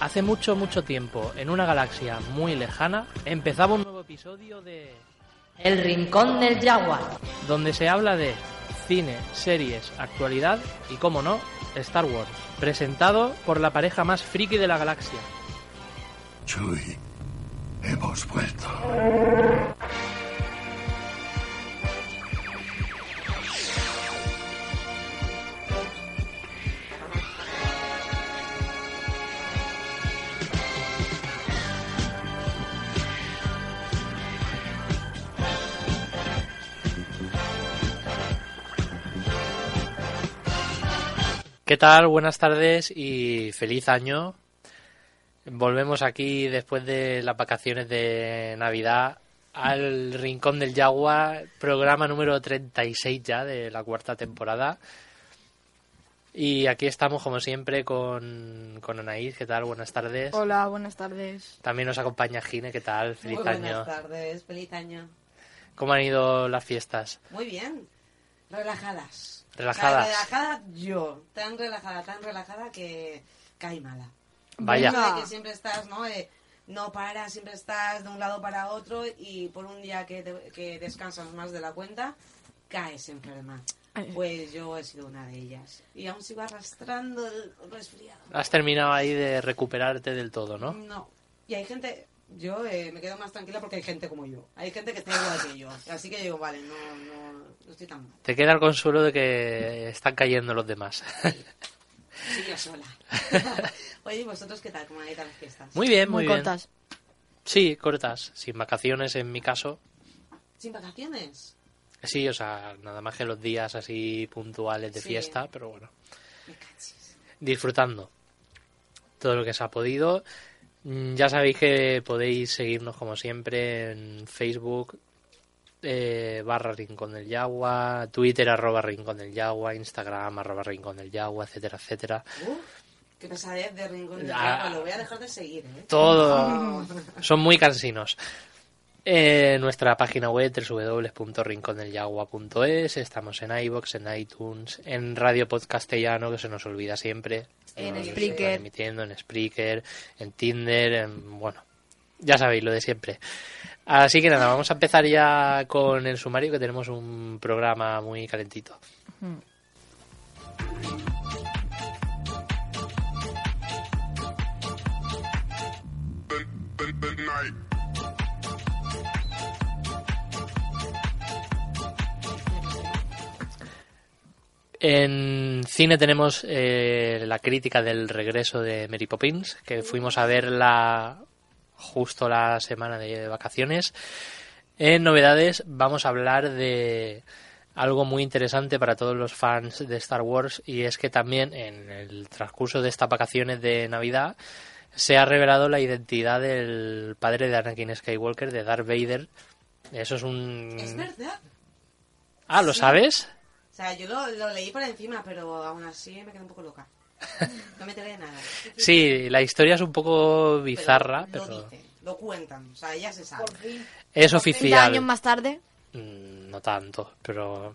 Hace mucho, mucho tiempo, en una galaxia muy lejana, empezaba un nuevo episodio de... El Rincón del Jaguar. Donde se habla de cine, series, actualidad y, como no, Star Wars. Presentado por la pareja más friki de la galaxia. Chuy, hemos vuelto. ¿Qué tal? Buenas tardes y feliz año. Volvemos aquí después de las vacaciones de Navidad al Rincón del Yagua, programa número 36 ya de la cuarta temporada. Y aquí estamos, como siempre, con, con Anaís. ¿Qué tal? Buenas tardes. Hola, buenas tardes. También nos acompaña Gine. ¿Qué tal? Feliz Muy año. buenas tardes, feliz año. ¿Cómo han ido las fiestas? Muy bien, relajadas. Relajadas. Relajada yo, tan relajada, tan relajada que cae mala. Vaya. De que siempre estás, ¿no? Eh, no paras, siempre estás de un lado para otro y por un día que, te- que descansas más de la cuenta, caes enferma. Pues yo he sido una de ellas. Y aún sigo arrastrando el resfriado. Has terminado ahí de recuperarte del todo, ¿no? No. Y hay gente, yo eh, me quedo más tranquila porque hay gente como yo. Hay gente que está igual que yo. Así que digo, vale, no, no, no estoy tan mal. Te queda el consuelo de que están cayendo los demás. Sí, yo sola. Oye, ¿y ¿vosotros qué tal? ¿Cómo han ido las fiestas? Muy bien, muy, Muy bien. cortas. Sí, cortas, sin vacaciones en mi caso. ¿Sin vacaciones? Sí, o sea, nada más que los días así puntuales de Sí. fiesta, pero bueno, Me disfrutando todo lo que se ha podido. Mm, Ya sabéis que podéis seguirnos como siempre en Facebook eh, barra Rincón del Yagua, Twitter arroba Rincón del Yagua, Instagram arroba Rincón del Yagua, etcétera, etcétera. Uf, qué pesadez de rincón de Ah. Agua. Lo voy a dejar de seguir, ¿eh? Todo son muy cansinos. Eh, nuestra página web www.rincondelyagua.es estamos en iBox, en iTunes, en Radio Podcastellano, que se nos olvida siempre. En Nos Spreaker. emitiendo en Spreaker, en Tinder, en, bueno, ya sabéis lo de siempre. Así que nada, vamos a empezar ya con el sumario, que tenemos un programa muy calentito. En cine tenemos eh, la crítica del regreso de Mary Poppins, que fuimos a verla justo la semana de vacaciones. En novedades vamos a hablar de algo muy interesante para todos los fans de Star Wars y es que también en el transcurso de estas vacaciones de Navidad se ha revelado la identidad del padre de Anakin Skywalker, de Darth Vader. Eso es un... Es verdad. Ah, ¿lo Sí. sabes? O sea, yo lo, lo leí por encima, pero aún así me quedé un poco loca. No me enteré de nada. Sí, la historia es un poco bizarra, Pero pero Lo dicen, lo cuentan, o sea, ya se sabe. es 30 oficial. años más tarde. Mm, No tanto, pero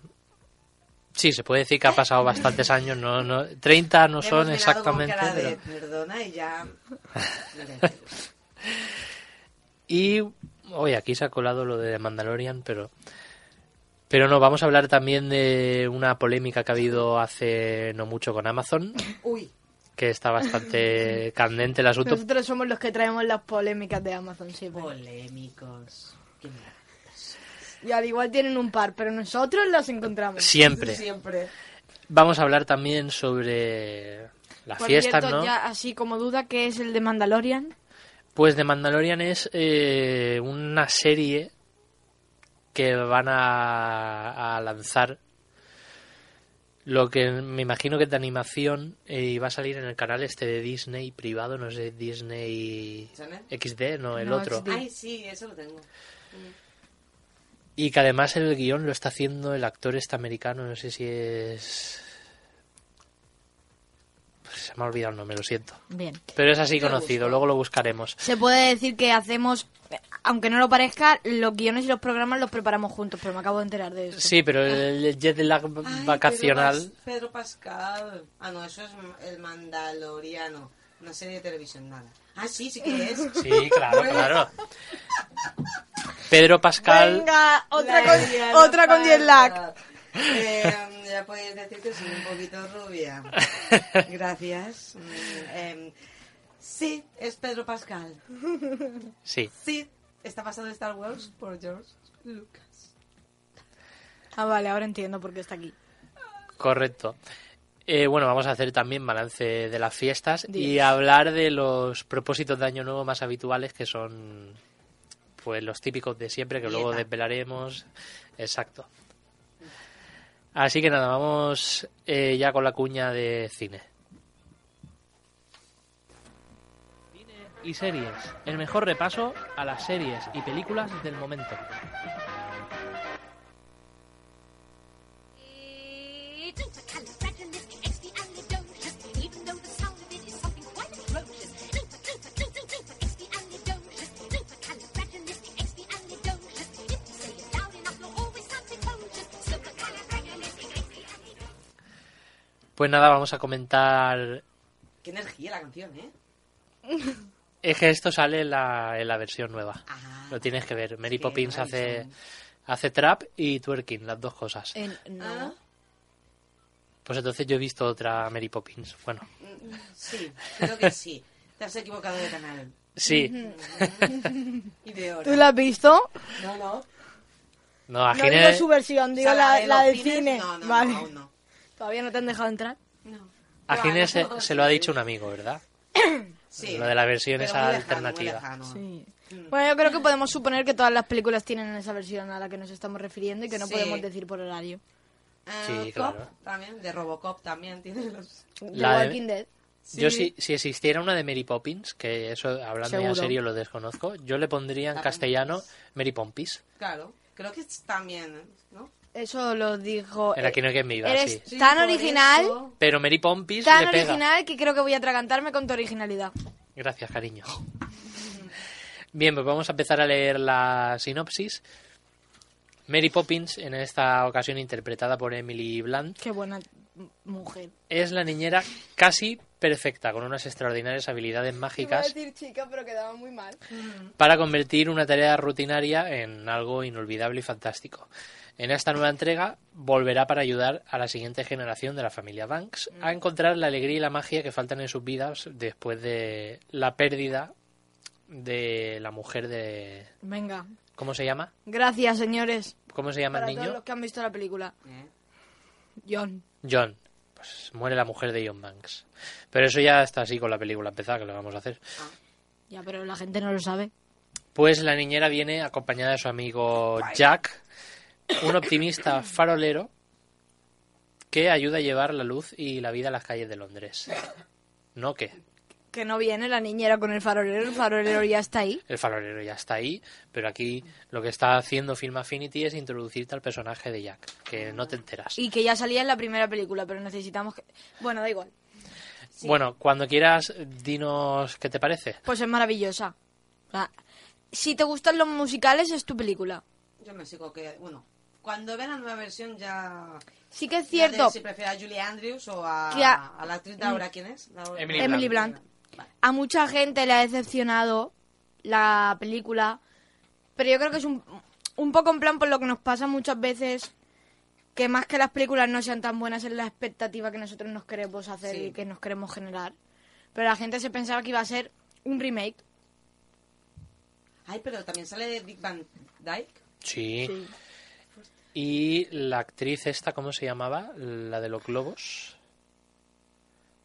sí, se puede decir que ha pasado bastantes años. No, no, 30 no son exactamente. cara de, pero- Perdona y ya... Y hoy aquí se ha colado lo de Mandalorian, pero pero no, vamos a hablar también de una polémica que ha habido hace no mucho con Amazon, Uy, que está bastante candente el asunto. Nosotros somos los que traemos las polémicas de Amazon siempre. polémicos. Qué. Y al igual tienen un par, pero nosotros las encontramos. Siempre. Siempre. Vamos a hablar también sobre las Por fiestas, cierto, ¿no? ya así como duda, ¿qué es el de Mandalorian? Pues de Mandalorian es eh, una serie que van a, a lanzar lo que me imagino que es de animación eh, y va a salir en el canal este de Disney privado, no sé, Disney ¿Channel? XD, no, el No, otro. XD. Ay, sí, eso lo tengo. Y que además el guion lo está haciendo el actor este americano, no sé si es... Se me ha olvidado el nombre, lo siento. Bien. Pero es así conocido, luego lo buscaremos. Se puede decir que hacemos, aunque no lo parezca, los guiones y los programas los preparamos juntos, pero me acabo de enterar de eso. Sí, pero el jet lag Ay, vacacional... Pedro, Pas- Pedro Pascal. Ah, no, eso es el mandaloriano. Una serie de televisión, nada. Ah, sí, sí que es. Sí, claro, claro. Pedro Pascal. Venga, otra La con, otra con 10 lakh. Eh, ya podéis decir que soy un poquito rubia. Gracias. Mm, em, sí, es Pedro Pascal. Sí. Sí, está basado en Star Wars por George Lucas. Ah, vale, ahora entiendo por qué está aquí. Correcto. Eh, bueno, vamos a hacer también balance de las fiestas y hablar de los propósitos de Año Nuevo más habituales que son pues los típicos de siempre que luego desvelaremos. Exacto. Así que nada, vamos eh, ya con la cuña de cine. Y series. El mejor repaso a las series y películas del momento. Pues nada, vamos a comentar. Qué energía la canción, ¿eh? Es que esto sale en la, en la versión nueva. Ah, Lo tienes que ver. Mary Sí, Poppins hace, hace trap y twerking, las dos cosas. En- no. Ah, Pues entonces yo he visto otra Mary Poppins. Bueno, sí, creo que sí. Te has equivocado de canal. sí. Y de hora. ¿Tú la has visto? No, no. No, a No digo su versión, digo O sea, la, de la los del cines, cine. No, no, vale. no, aún no. ¿Todavía no te han dejado entrar? No. a No, Gine no, se, lo ha dicho un amigo, ¿verdad? Sí. Lo de la versión Pero esa muy lejano, alternativa. lejano. Sí. Bueno, yo creo que podemos suponer que todas las películas tienen esa versión a la que nos estamos refiriendo y que no Sí. podemos decir por horario. Eh, Sí, Cop claro. También, de Robocop también tiene los... The La de- Walking Dead. Yo si, si existiera una de Mary Poppins, que eso hablando en serio lo desconozco, yo le pondría en La castellano Mary Pompis. Claro, creo que es también, ¿no? Eso lo dijo... En Aquí no hay quien viva, Eres sí. Tan original, eso- Pero Mary Pompis tan le pega. original que creo que voy a atragantarme con tu originalidad. Gracias, cariño. Bien, pues vamos a empezar a leer la sinopsis. Mary Poppins, en esta ocasión interpretada por Emily Blunt, Qué buena mujer. es la niñera casi perfecta, con unas extraordinarias habilidades mágicas decir chica, pero quedaba muy mal. para convertir una tarea rutinaria en algo inolvidable y fantástico. En esta nueva entrega volverá para ayudar a la siguiente generación de la familia Banks a encontrar la alegría y la magia que faltan en sus vidas después de la pérdida de la mujer de... Venga. ¿Cómo se llama? Gracias, señores. ¿Cómo se llama Para el todos niño? los que han visto la película. ¿eh? John. John. Pues muere la mujer de John Banks. Pero eso ya está así con la película empezada, que le vamos a hacer. Ya, pero la gente no lo sabe. Pues la niñera viene acompañada de su amigo Jack, un optimista farolero que ayuda a llevar la luz y la vida a las calles de Londres. ¿No qué? Que no viene la niñera con el farolero. El farolero ya está ahí. El farolero ya está ahí, pero aquí lo que está haciendo Film Affinity es introducirte al personaje de Jack, que no te enteras. Y que ya salía en la primera película, pero necesitamos que... Bueno, da igual. Bueno, cuando quieras, dinos qué te parece. Pues es maravillosa. Si te gustan los musicales, es tu película. Yo me sigo que... Bueno, cuando ve la nueva versión ya... Sí que es cierto, si prefiere a Julie Andrews o a, Que a- a la actriz de ahora, ¿quién es? La- Emily Emily Blunt. Blunt. A mucha gente le ha decepcionado la película, pero yo creo que es un, un poco en plan por lo que nos pasa muchas veces, que más que las películas no sean tan buenas es la expectativa que nosotros nos queremos hacer Sí. y que nos queremos generar. Pero la gente se pensaba que iba a ser un remake. Ay, pero también sale de Dick Van Dyke. Sí. Sí. Y la actriz esta, ¿cómo se llamaba? La de los globos.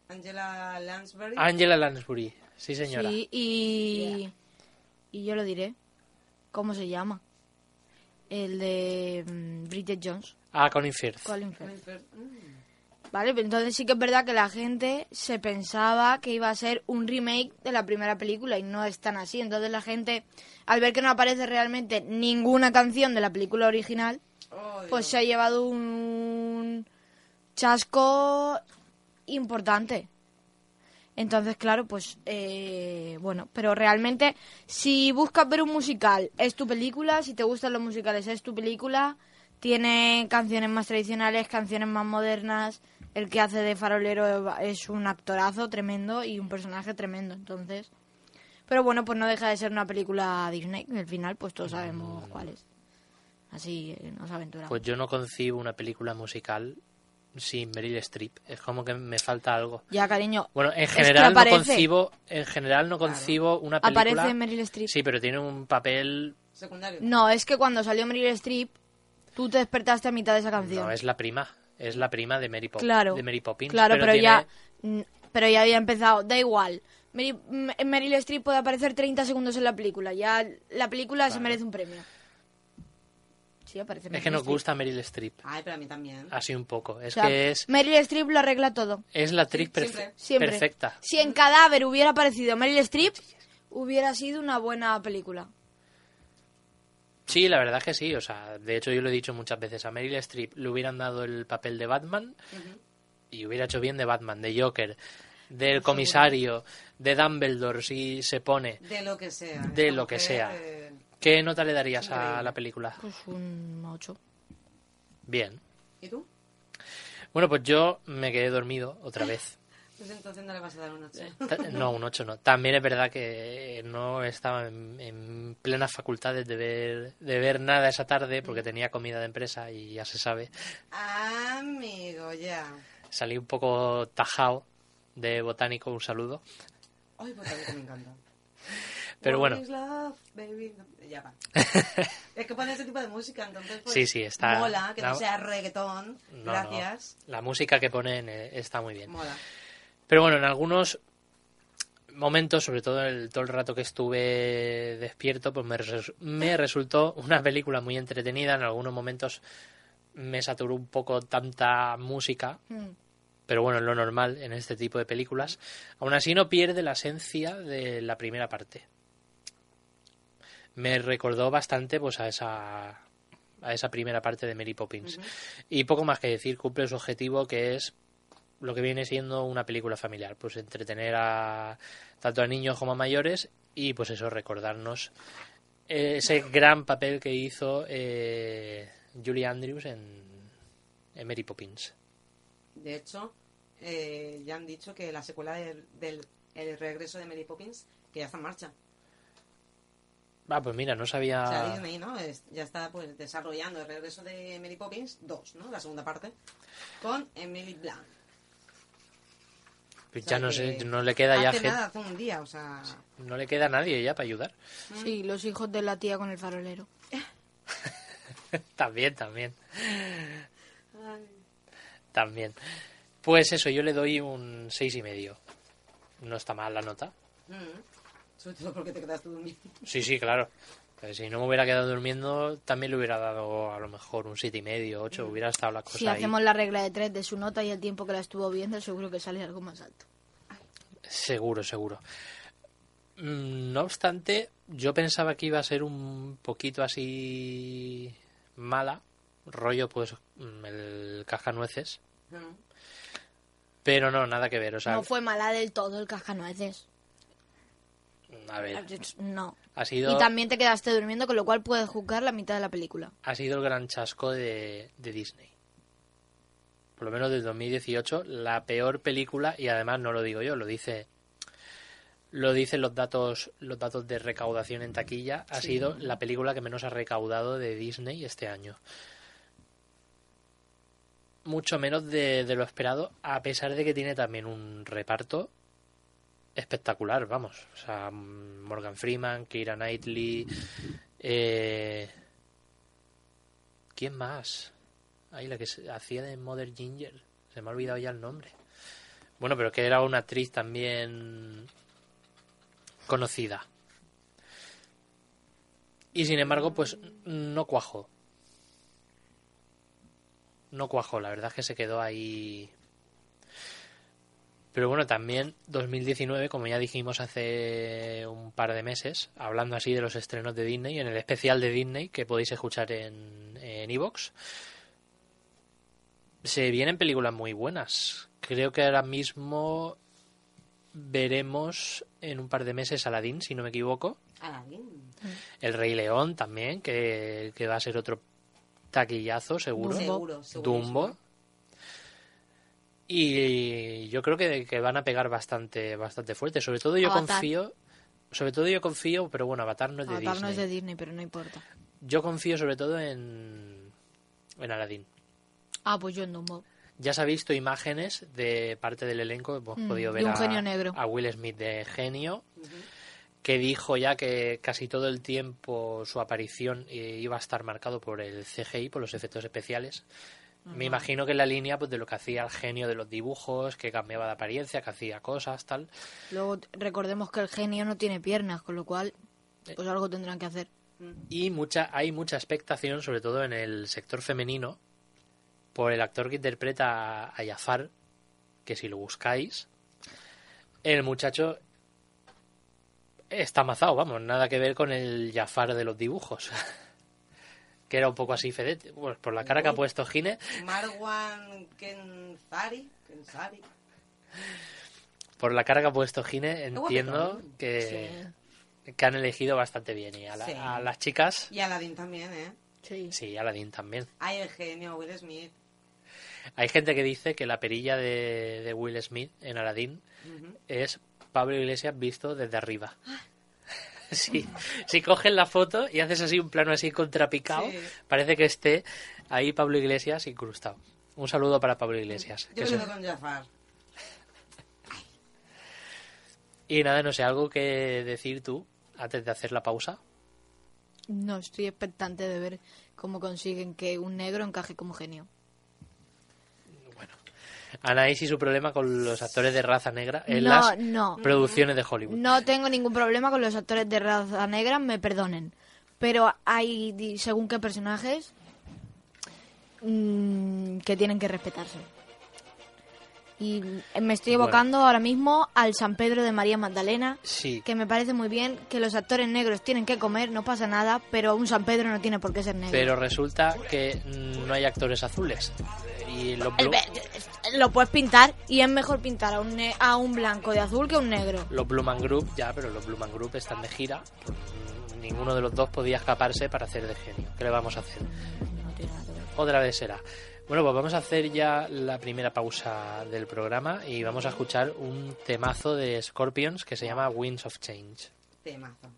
Angela Lansbury. Angela Lansbury. Sí, señora. Sí, y, y yo lo diré. ¿Cómo se llama? El de mm, Bridget Jones. Ah, Colin Firth. Colin Firth. Mm. Vale, pero entonces sí que es verdad que la gente se pensaba que iba a ser un remake de la primera película y no es tan así. Entonces la gente, al ver que no aparece realmente ninguna canción de la película original, Oh, pues se ha llevado un chasco importante. Entonces, claro, pues, eh, bueno, pero realmente, si buscas ver un musical, es tu película, si te gustan los musicales, es tu película, tiene canciones más tradicionales, canciones más modernas, el que hace de farolero es un actorazo tremendo y un personaje tremendo, entonces. Pero bueno, pues no deja de ser una película Disney. Al final, pues todos sabemos cuál es. Así eh, nos aventuramos. Pues yo no concibo una película musical sin Meryl Streep. Es como que me falta algo. ya, cariño. Bueno, en es que general no concibo, en general no concibo una película. Aparece Meryl Streep. Sí, pero tiene un papel. Secundario. No, es que cuando salió Meryl Streep, tú te despertaste a mitad de esa canción. No, es la prima. Es la prima de Mary, Pop- claro. de Mary Poppins. Claro, pero, tiene- ya. Pero ya había empezado. Da igual. Meryl, M- Meryl Streep puede aparecer 30 segundos en la película. Ya la película se merece un premio. Sí, aparece Es que nos gusta Meryl Streep. Ay, pero a mí también. Así un poco. Es O sea, que es, Meryl Streep lo arregla todo. es la actriz Sí, perfe- siempre. Siempre. perfecta. Si en Cadáver hubiera aparecido Meryl Streep, hubiera sido una buena película. Sí, la verdad es que sí. O sea, de hecho yo lo he dicho muchas veces. A Meryl Streep le hubieran dado el papel de Batman y hubiera hecho bien de Batman, de Joker, del comisario, de Dumbledore, si se pone. De lo que sea. De lo que sea. eh, ¿Qué nota le darías a la película? Pues un 8. Bien. ¿Y tú? Bueno, pues yo me quedé dormido otra vez. Pues entonces no le vas a dar un 8. Ta- No, un 8 no. También es verdad que no estaba en, en plenas facultades de ver, de ver nada esa tarde porque tenía comida de empresa y ya se sabe. Amigo, ya. Salí un poco tajado de botánico, un saludo. Ay, también me encanta. Pero What bueno. is love, baby? Ya va. es que pone ese tipo de música, entonces pues, Sí, sí, está- mola, que no, no. sea reggaetón. No, Gracias. no, La música que ponen eh, está muy bien. Mola. Pero bueno, en algunos momentos, sobre todo el, todo el rato que estuve despierto, pues me, res- me resultó una película muy entretenida. En algunos momentos me saturó un poco tanta música, pero bueno, es lo normal en este tipo de películas. Aún así no pierde la esencia de la primera parte. Me recordó bastante pues a esa a esa primera parte de Mary Poppins. Y poco más que decir, cumple su objetivo que es lo que viene siendo una película familiar, pues entretener a tanto a niños como a mayores y pues eso, recordarnos ese gran papel que hizo eh, Julie Andrews en, en Mary Poppins. De hecho, eh, ya han dicho que la secuela del, del el regreso de Mary Poppins, que ya está en marcha. Ah, pues mira, no sabía... O sea, Disney, ¿no? Es- ya está pues desarrollando el regreso de Mary Poppins 2, ¿no? La segunda parte, con Emily Blunt. Pues O sea ya no sé, no le queda ya gente, nada, hace un día, o sea... no le queda a nadie ya para ayudar. Sí, los hijos de la tía con el farolero. también, también. También. Pues eso, yo le doy un seis y medio. No está mal la nota. mm, sobre todo porque te quedaste durmiendo. Sí, sí, claro. Si no me hubiera quedado durmiendo, también le hubiera dado a lo mejor un siete y medio, ocho. Hubiera estado la cosa Si ahí. hacemos la regla de tres de su nota y el tiempo que la estuvo viendo, seguro que sale algo más alto. Seguro, seguro. Mm, No obstante, yo pensaba que iba a ser un poquito así mala, rollo pues mm, el cascanueces, Mm. pero no, nada que ver. O sea, no fue mala del todo el cascanueces. A ver, No. ha sido, Y también te quedaste durmiendo, con lo cual puedes juzgar la mitad de la película. ha sido el gran chasco de, de Disney. Por lo menos del 2018, la peor película, y además no lo digo yo, lo dice lo dicen los datos los datos de recaudación en taquilla, ha sido la película que menos ha recaudado de Disney este año. Mucho menos de, de lo esperado, a pesar de que tiene también un reparto espectacular, vamos. O sea, Morgan Freeman, Keira Knightley, eh, ¿quién más? Ahí la que se hacía de Mother Ginger, se me ha olvidado ya el nombre. Bueno, pero que era una actriz también conocida. Y sin embargo, pues no cuajó. No cuajó, la verdad es que se quedó ahí. Pero bueno, también 2019, como ya dijimos hace un par de meses, hablando así de los estrenos de Disney, en el especial de Disney que podéis escuchar en en iVoox, se vienen películas muy buenas. Creo que ahora mismo veremos en un par de meses Aladdin, si no me equivoco. Aladdin. El Rey León también, que, que va a ser otro taquillazo, seguro. Dumbo. Seguro, segurísimo. Dumbo. Y yo creo que, que van a pegar bastante, bastante fuerte. Sobre todo yo Avatar. confío. Sobre todo yo confío, pero bueno, Avatar no es de Avatar Disney. no es de Disney, pero no importa. Yo confío sobre todo en, en Aladdin. Ah, pues yo en Dumbo. Ya se ha visto imágenes de parte del elenco, hemos Mm, podido de ver un a, genio negro. a Will Smith de genio, que dijo ya que casi todo el tiempo su aparición eh, iba a estar marcado por el CGI, por los efectos especiales. Me imagino que en la línea pues, de lo que hacía el genio de los dibujos, que cambiaba de apariencia, que hacía cosas, tal. Luego recordemos que el genio no tiene piernas, con lo cual, pues algo tendrán que hacer. Y mucha, hay mucha expectación, sobre todo en el sector femenino, por el actor que interpreta a Jafar, que si lo buscáis, el muchacho está amazado, vamos, nada que ver con el Jafar de los dibujos. que era un poco así fedete. Bueno, por la cara que ha puesto Gine, Marwan Kenzari. Kenzari. por la cara que ha puesto Gine, entiendo que, que han elegido bastante bien. Y a, la- Sí. a las chicas, Y Aladdin también, ¿eh? Sí. sí, Aladdin también. Ay, el genio, Will Smith. Hay gente que dice que la perilla de, de Will Smith en Aladdin es Pablo Iglesias visto desde arriba. Sí, si coges la foto y haces así un plano así contrapicado, Sí. parece que esté ahí Pablo Iglesias incrustado. Un saludo para Pablo Iglesias. que Yo un- quedo con Jafar. Y nada, no sé, algo que decir tú antes de hacer la pausa. No, estoy expectante de ver cómo consiguen que un negro encaje como genio. Anaís y su problema con los actores de raza negra en No, las no. producciones de Hollywood. No tengo ningún problema con los actores de raza negra, me perdonen. Pero hay, según qué personajes, mm, que tienen que respetarse. Y me estoy Bueno. evocando ahora mismo al San Pedro de María Magdalena, Sí, que me parece muy bien que los actores negros tienen que comer, no pasa nada, pero un San Pedro no tiene por qué ser negro. pero resulta que no hay actores azules. Y El ve- Lo puedes pintar y es mejor pintar a un, a un blanco de azul que a un negro. los Blue Man Group, ya, pero los Blue Man Group están de gira. ninguno de los dos podía escaparse para hacer de genio. ¿Qué le vamos a hacer? Otra vez será. Bueno, pues vamos a hacer ya la primera pausa del programa y vamos a escuchar un temazo de Scorpions que se llama Winds of Change. Temazo.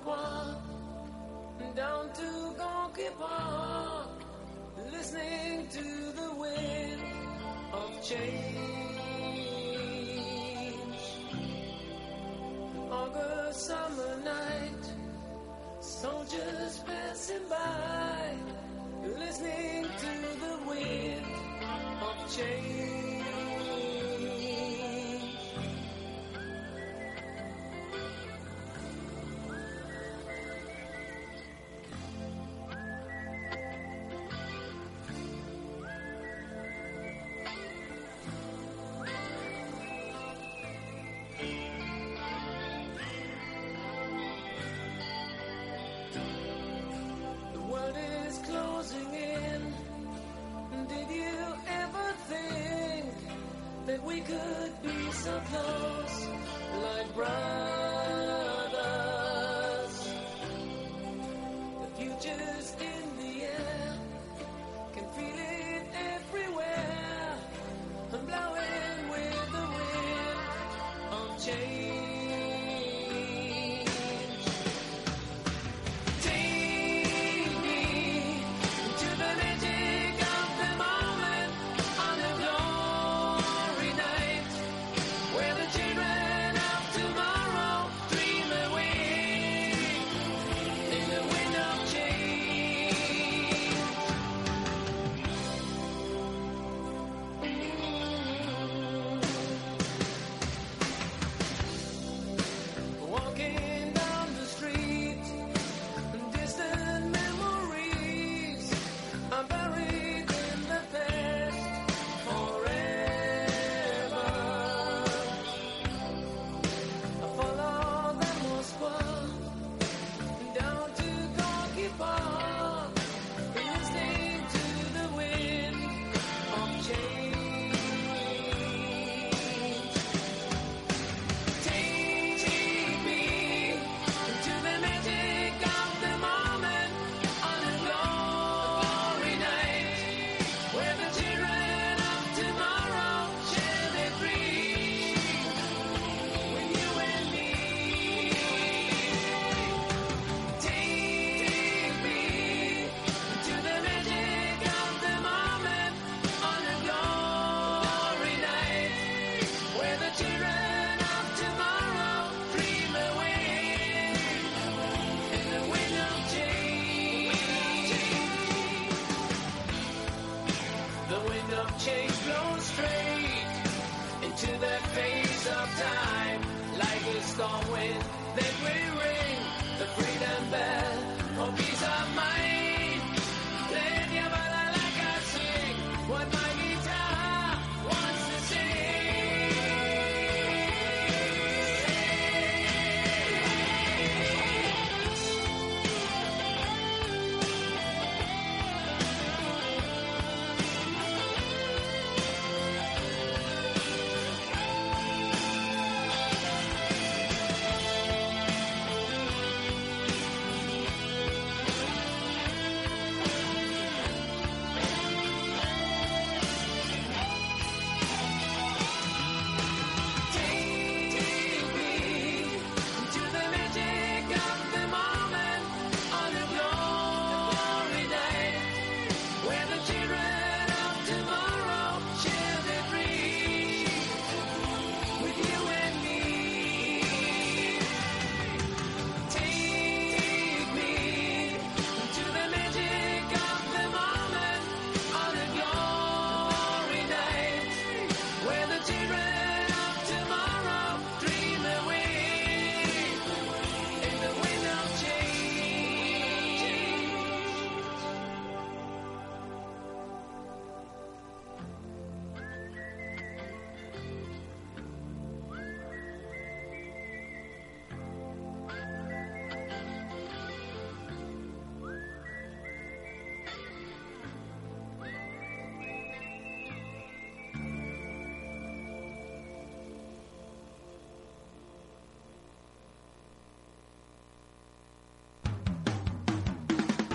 The down to Park, listening to the wind of change. August summer night, soldiers passing by, listening to the wind of change.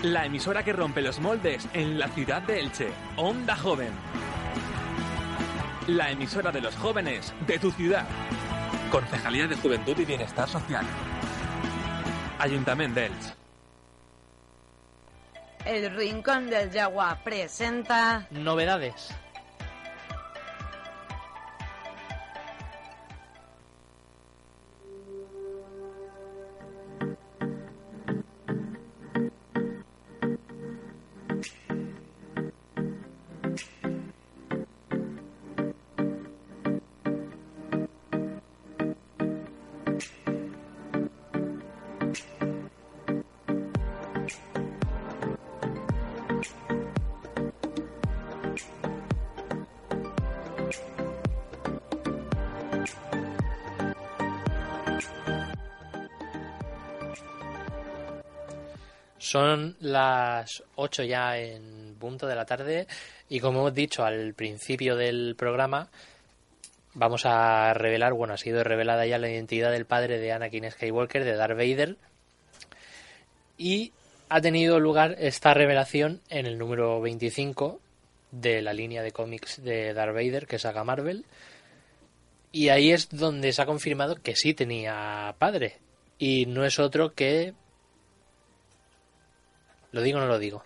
La emisora que rompe los moldes en la ciudad de Elche. Onda Joven. La emisora de los jóvenes de tu ciudad. Concejalía de Juventud y Bienestar Social. Ayuntamiento de Elche. El Rincón del Yagua presenta Novedades. Son las 8 ya en punto de la tarde y como hemos dicho al principio del programa, vamos a revelar, bueno, ha sido revelada ya la identidad del padre de Anakin Skywalker, de Darth Vader, y ha tenido lugar esta revelación en el número 25 de la línea de cómics de Darth Vader que saca Marvel, y ahí es donde se ha confirmado que sí tenía padre, y no es otro que... ¿Lo digo o no lo digo?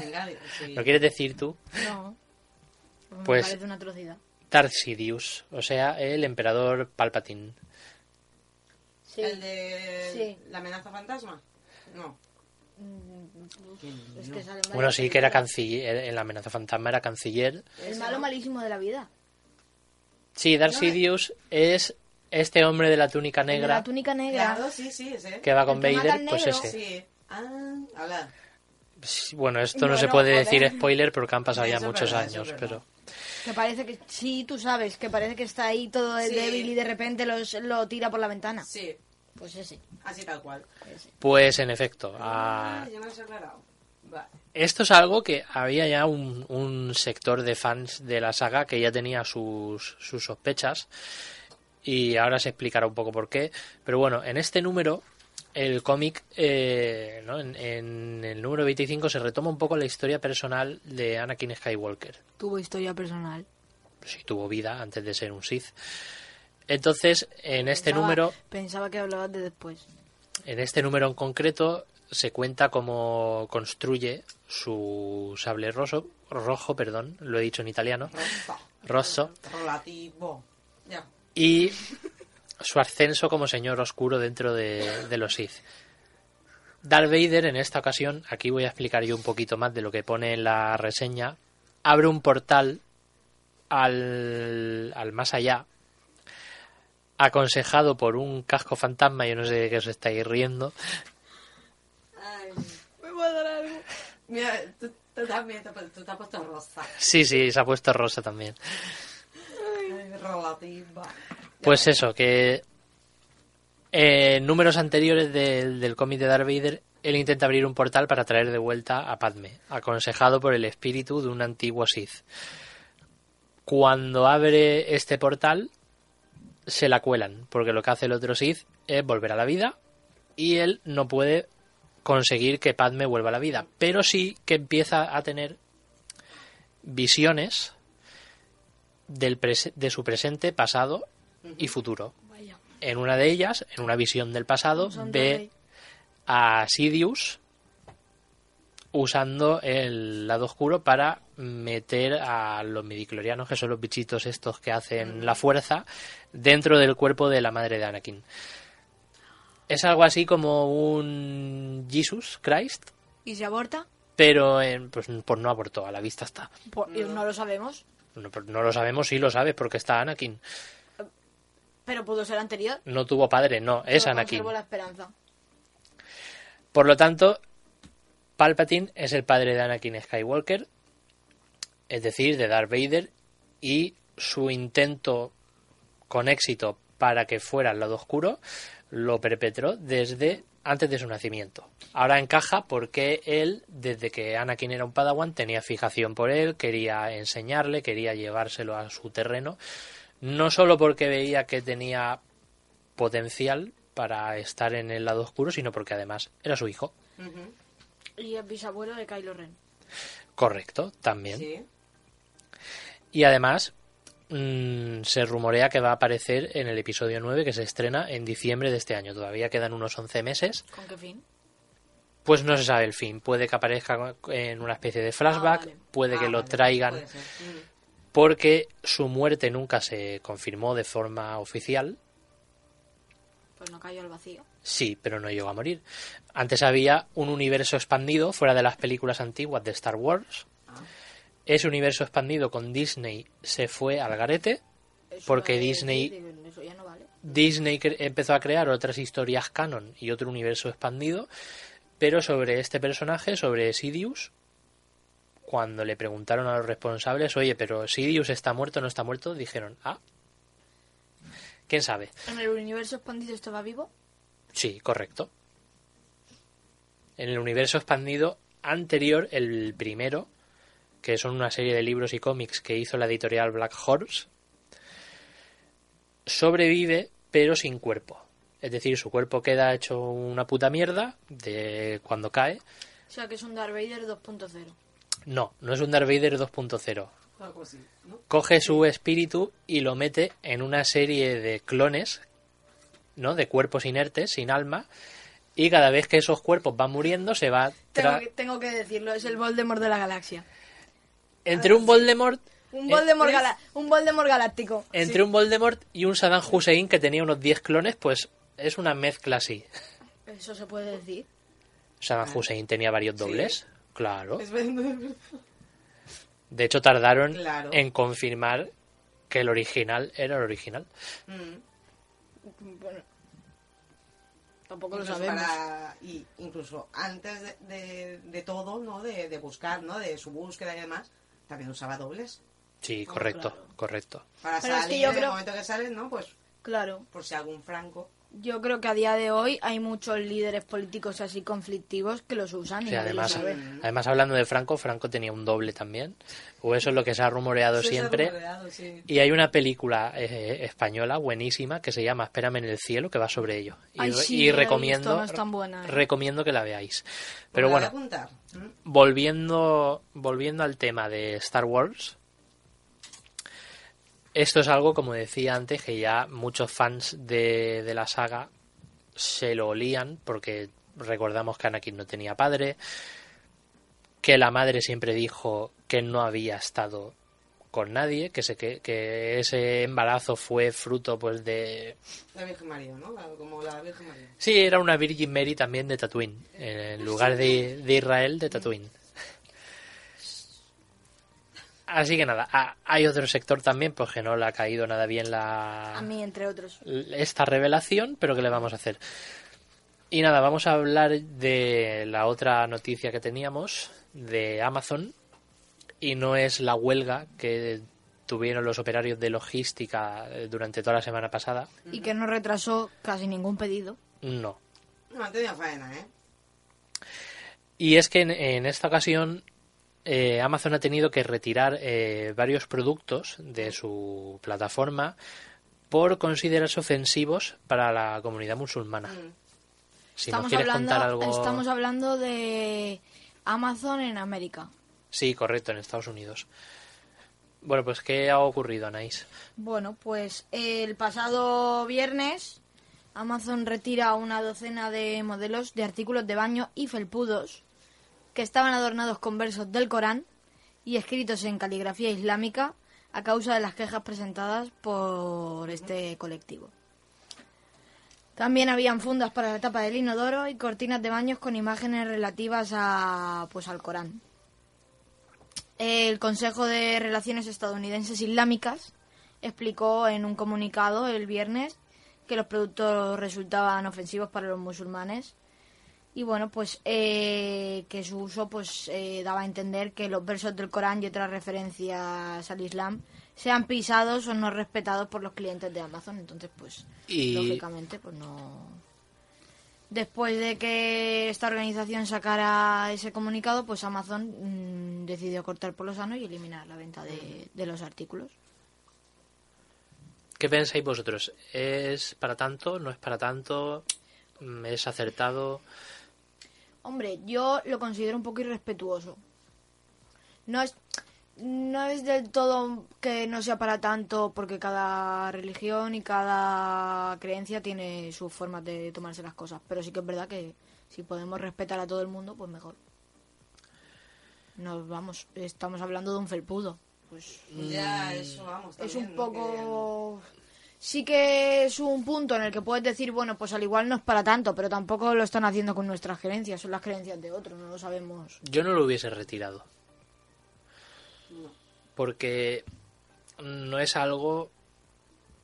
Venga, sí. ¿Lo quieres decir tú? No. Me Pues- parece una atrocidad. Darth Sidious, o sea, el emperador Palpatine. Sí. ¿El de Sí. la amenaza fantasma? No. Mm, Es que sale mal. Bueno, sí que era canciller, en la amenaza fantasma era canciller. El malo malísimo de la vida. Sí, Darth Sidious es este hombre de la túnica de negra La túnica negra. Claro, sí, sí, ese. que va con Vader, pues ese. Sí. Ah, Bueno, esto no se puede decir spoiler porque han pasado ya Eso muchos verdad, años, pero Que parece que, sí, tú sabes, que parece que está ahí todo el Sí. débil y de repente los, lo tira por la ventana. Sí, Pues ese. así tal cual. pues en efecto, ah, Ah, ya me has aclarado. Vale. esto es algo que había ya un, un sector de fans de la saga que ya tenía sus, sus sospechas y ahora se explicará un poco por qué. Pero bueno, en este número, el cómic, eh, ¿no? en, en el número 25 se retoma un poco la historia personal de Anakin Skywalker. Tuvo historia personal. Si tuvo vida antes de ser un Sith. Entonces, en este número, Pensaba que hablabas de después. en este número en concreto, se cuenta cómo construye su sable roso, rojo, perdón, lo he dicho en italiano, Rosa. rosso, Relativo. Ya. y su ascenso como señor oscuro dentro de, de los Sith. Darth Vader en esta ocasión, aquí voy a explicar yo un poquito más de lo que pone en la reseña, abre un portal al, al más allá, aconsejado por un casco fantasma, yo no sé de qué os estáis riendo, Ay. Me va a dar algo. Mira, tú, tú también te, tú te has puesto rosa. sí, sí, se ha puesto rosa también. Ay, relativa. Pues eso, que en números anteriores del, del cómic de Darth Vader, él intenta abrir un portal para traer de vuelta a Padme, aconsejado por el espíritu de un antiguo Sith. Cuando abre este portal, se la cuelan, porque lo que hace el otro Sith es volver a la vida y él no puede conseguir que Padme vuelva a la vida, pero sí que empieza a tener visiones del de su presente, pasado y futuro. Vaya. En una de ellas, en una visión del pasado, ve a Sidious usando el lado oscuro para meter a los midiclorianos, que son los bichitos estos que hacen la fuerza, dentro del cuerpo de la madre de Anakin. Es algo así como un Jesus Christ, ¿Y se aborta? pero en- pues, pues no abortó, a la vista está. No lo sabemos. No, no lo sabemos, sí lo sabes, porque está Anakin. Pero pudo ser anterior. No tuvo padre, no, es Anakin. la esperanza. Por lo tanto, Palpatine es el padre de Anakin Skywalker, es decir, de Darth Vader, y su intento con éxito para que fuera al lado oscuro lo perpetró desde antes de su nacimiento. Ahora encaja porque él, desde que Anakin era un padawan, tenía fijación por él, quería enseñarle, quería llevárselo a su terreno, no solo porque veía que tenía potencial para estar en el lado oscuro, sino porque además era su hijo. Y es bisabuelo de Kylo Ren. Correcto, también. Sí. Y además, mm, se rumorea que va a aparecer en el episodio 9 que se estrena en diciembre de este año. Todavía quedan unos 11 meses. ¿Con qué fin? Pues no se sabe el fin. Puede que aparezca en una especie de flashback, Ah, vale. puede que Ah, lo vale, traigan. Porque su muerte nunca se confirmó de forma oficial. Pues no cayó al vacío. Sí, pero no llegó a morir. Antes había un universo expandido fuera de las películas antiguas de Star Wars. Ah. Ese universo expandido con Disney se fue al garete. Eso Porque Disney- sí, Eso ya no vale. Disney empezó a crear otras historias canon y otro universo expandido, pero sobre este personaje, sobre Sidious, cuando le preguntaron a los responsables, oye, pero Sidious está muerto o no está muerto, dijeron, ah, ¿quién sabe? ¿En el universo expandido estaba vivo? Sí, correcto. En el universo expandido anterior, el primero, que son una serie de libros y cómics que hizo la editorial Black Horse, sobrevive pero sin cuerpo. Es decir, su cuerpo queda hecho una puta mierda de cuando cae. O sea que es un Darth Vader 2.0. No, no es un Darth Vader 2.0. Algo así, ¿no? Coge su espíritu y lo mete en una serie de clones, ¿no? De cuerpos inertes, sin alma. Y cada vez que esos cuerpos van muriendo, se va Tengo que, tengo que decirlo, es el Voldemort de la galaxia. entre un Voldemort Un Eh, Voldemort, gala- un Voldemort galáctico. entre un Voldemort y un Saddam Hussein que tenía unos 10 clones, pues es una mezcla así. Eso se puede decir. Saddam Hussein tenía varios Sí. dobles, claro. Es verdad. De hecho, tardaron Claro. en confirmar que el original era el original. Mm. Bueno, tampoco lo sabemos. para- y incluso antes de, de- de todo, ¿no? De, de buscar, ¿no? De su búsqueda y demás, también usaba dobles. Sí, Ah, correcto, claro. correcto. Para Pero es que salir yo en creo- el momento que salen, ¿no? Pues Claro, por si algún franco. Yo creo que a día de hoy hay muchos líderes políticos así conflictivos que los usan y Sí, nadie lo además, además, hablando de Franco, Franco tenía un doble también. O eso es lo que se ha rumoreado ha siempre. rumoreado, sí. Y hay una película eh, española buenísima que se llama Espérame en el cielo que va sobre ello. Y, Ay, recomiendo visto, no es tan buena, eh. recomiendo que la veáis. Pues Pero bueno. Mm. volviendo volviendo al tema de Star Wars. Esto es algo, como decía antes, que ya muchos fans de, de la saga se lo olían porque recordamos que Anakin no tenía padre, que la madre siempre dijo que no había estado con nadie, que, se, que, que ese embarazo fue fruto pues de... La Virgen María, ¿no? La- Como la Virgen María. Sí, era una Virgin Mary también de Tatooine, en lugar de, de Israel de Tatooine. Así que nada, ha- hay otro sector también pues que no le ha caído nada bien la, A mí, entre otros. esta revelación, pero ¿qué le vamos a hacer? Y nada, vamos a hablar de la otra noticia que teníamos de Amazon y no es la huelga que tuvieron los operarios de logística eh, durante toda la semana pasada. Y que no retrasó casi ningún pedido. No. No, han tenido faena, ¿eh? Y es que en, en esta ocasión eh, Amazon ha tenido que retirar eh, varios productos de su plataforma por considerarse ofensivos para la comunidad musulmana. Mm. Si nos estamos, quieres hablando, contar algo... estamos hablando de Amazon en América. Sí, correcto, en Estados Unidos. Bueno, pues ¿qué ha ocurrido, Anaís? Bueno, pues el pasado viernes Amazon retira una docena de modelos de artículos de baño y felpudos que estaban adornados con versos del Corán y escritos en caligrafía islámica a causa de las quejas presentadas por este colectivo. También habían fundas para la tapa del inodoro y cortinas de baños con imágenes relativas a pues al Corán. El Consejo de Relaciones Estadounidenses Islámicas explicó en un comunicado el viernes que los productos resultaban ofensivos para los musulmanes y bueno pues eh, que su uso pues eh, daba a entender que los versos del Corán y otras referencias al Islam sean pisados o no respetados por los clientes de Amazon entonces pues Y- lógicamente pues no Después de que esta organización sacara ese comunicado, pues Amazon mm, decidió cortar por lo sano y eliminar la venta de, de los artículos. ¿Qué pensáis vosotros? ¿Es para tanto? ¿No es para tanto? Mm, ¿Es acertado? Hombre, yo lo considero un poco irrespetuoso. No es, no es del todo que no sea para tanto, porque cada religión y cada creencia tiene sus formas de tomarse las cosas. Pero sí que es verdad que si podemos respetar a todo el mundo, pues mejor. Nos vamos, estamos hablando de un felpudo. Pues Ya, eso vamos. es un poco sí que es un punto en el que puedes decir bueno pues al igual no es para tanto pero tampoco lo están haciendo con nuestras creencias son las creencias de otros no lo sabemos Yo no lo hubiese retirado. Porque no es algo...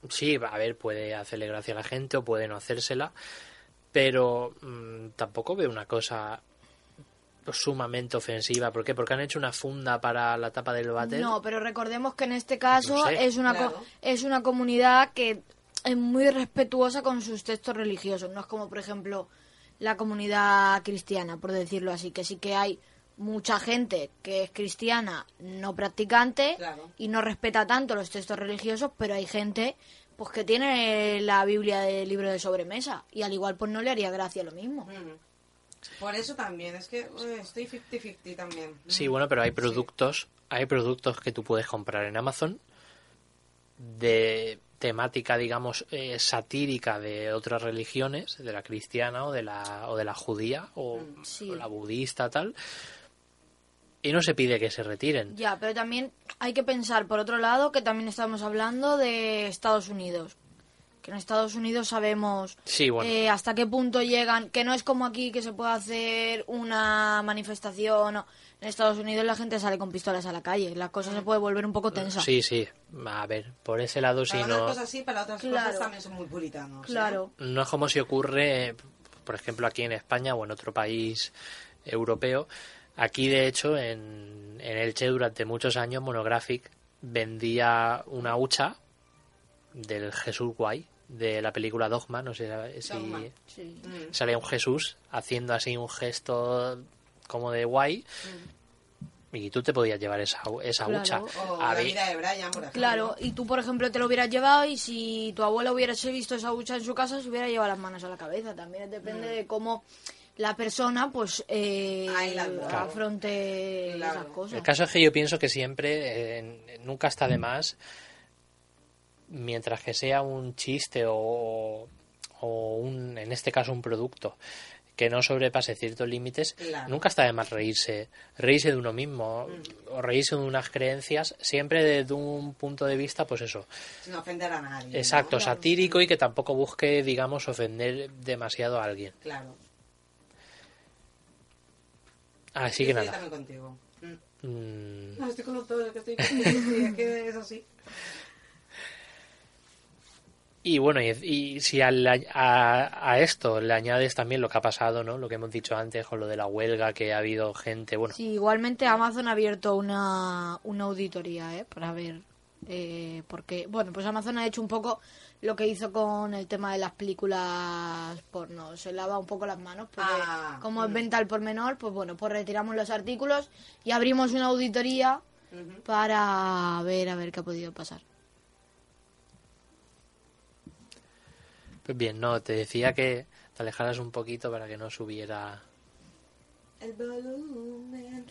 Sí, a ver, puede hacerle gracia a la gente o puede no hacérsela, pero mm, tampoco veo una cosa sumamente ofensiva. ¿Por qué? Porque han hecho una funda para la tapa del váter. no pero recordemos que en este caso No sé. es una co- es una comunidad que es muy respetuosa con sus textos religiosos no es como por ejemplo la comunidad cristiana por decirlo así que sí que hay mucha gente que es cristiana no practicante Claro. y no respeta tanto los textos religiosos, pero hay gente pues que tiene la Biblia de libro de sobremesa y al igual pues no le haría gracia lo mismo. Por eso también, es que estoy 50-50 también. Sí, bueno, pero hay productos, hay productos que tú puedes comprar en Amazon de temática, digamos, eh, satírica de otras religiones, de la cristiana o de la, o de la judía o, Sí. o la budista, tal, y no se pide que se retiren. Ya, pero también hay que pensar por otro lado que también estamos hablando de Estados Unidos. Que en Estados Unidos sabemos Sí, bueno. eh, hasta qué punto llegan, que no es como aquí que se puede hacer una manifestación. o- En Estados Unidos la gente sale con pistolas a la calle, la cosa se puede volver un poco tensa. Sí, sí. A ver, por ese lado sí Para no. unas cosas sí, para otras Claro. cosas también son muy puritanos. ¿eh? Claro. no es como si ocurre, por ejemplo, aquí en España o en otro país europeo. Aquí, de hecho, en, en Elche durante muchos años, Monographic vendía una hucha del Jesús Guay de la película Dogma. No sé si Dogma. Sí. Mm. sale un Jesús haciendo así un gesto como de guay. Y tú te podías llevar esa, esa Claro. hucha. O A la vida de Brian, por ejemplo. Claro, y tú, por ejemplo, te lo hubieras llevado y si tu abuela hubiese visto esa hucha en su casa, se hubiera llevado las manos a la cabeza. También depende de cómo la persona, pues, eh, Ahí la- Claro. afronte Claro. esas cosas. El caso es que yo pienso que siempre, eh, nunca está de más, mientras que sea un chiste o, o un, en este caso un producto que no sobrepase ciertos límites, Claro. nunca está de más reírse, reírse de uno mismo o reírse de unas creencias, siempre desde un punto de vista, pues eso, Sin ofender a nadie. ¿no? exacto, satírico y que tampoco busque, digamos, ofender demasiado a alguien. Claro. Así que Estoy nada. también contigo. Mm. Mm, No, estoy con es que estoy que es así. Y bueno, y, y si al- a, a esto le añades también lo que ha pasado, ¿no? Lo que hemos dicho antes con lo de la huelga, que ha habido gente, bueno, Sí, igualmente Amazon ha abierto una, una auditoría, ¿eh? Para ver eh, porque, bueno, pues Amazon ha hecho un poco lo que hizo con el tema de las películas porno. Se lava un poco las manos porque Ah, como es venta al por menor, pues bueno, pues retiramos los artículos y abrimos una auditoría para ver a ver qué ha podido pasar. Pues bien, no, te decía que te alejaras un poquito para que no subiera... El volumen.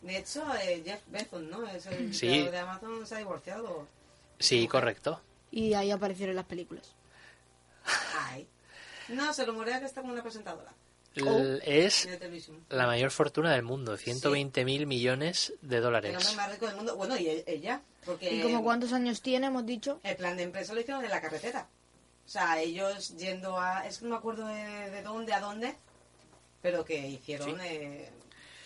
De hecho, eh, Jeff Bezos, ¿no? Es el Sí. creador de Amazon, se ha divorciado. Sí, correcto. Y ahí aparecieron las películas. Ay. No, se rumorea que está con una presentadora L- Es la mayor fortuna del mundo, 120 mil millones de El hombre dólares. más rico del mundo. Bueno, y e- ella. Porque ¿Y como cuántos años tiene, hemos dicho? el plan de empresa lo hicieron en la carretera. O sea, ellos yendo a... Es que no me acuerdo de, de dónde a dónde, pero que hicieron... eh,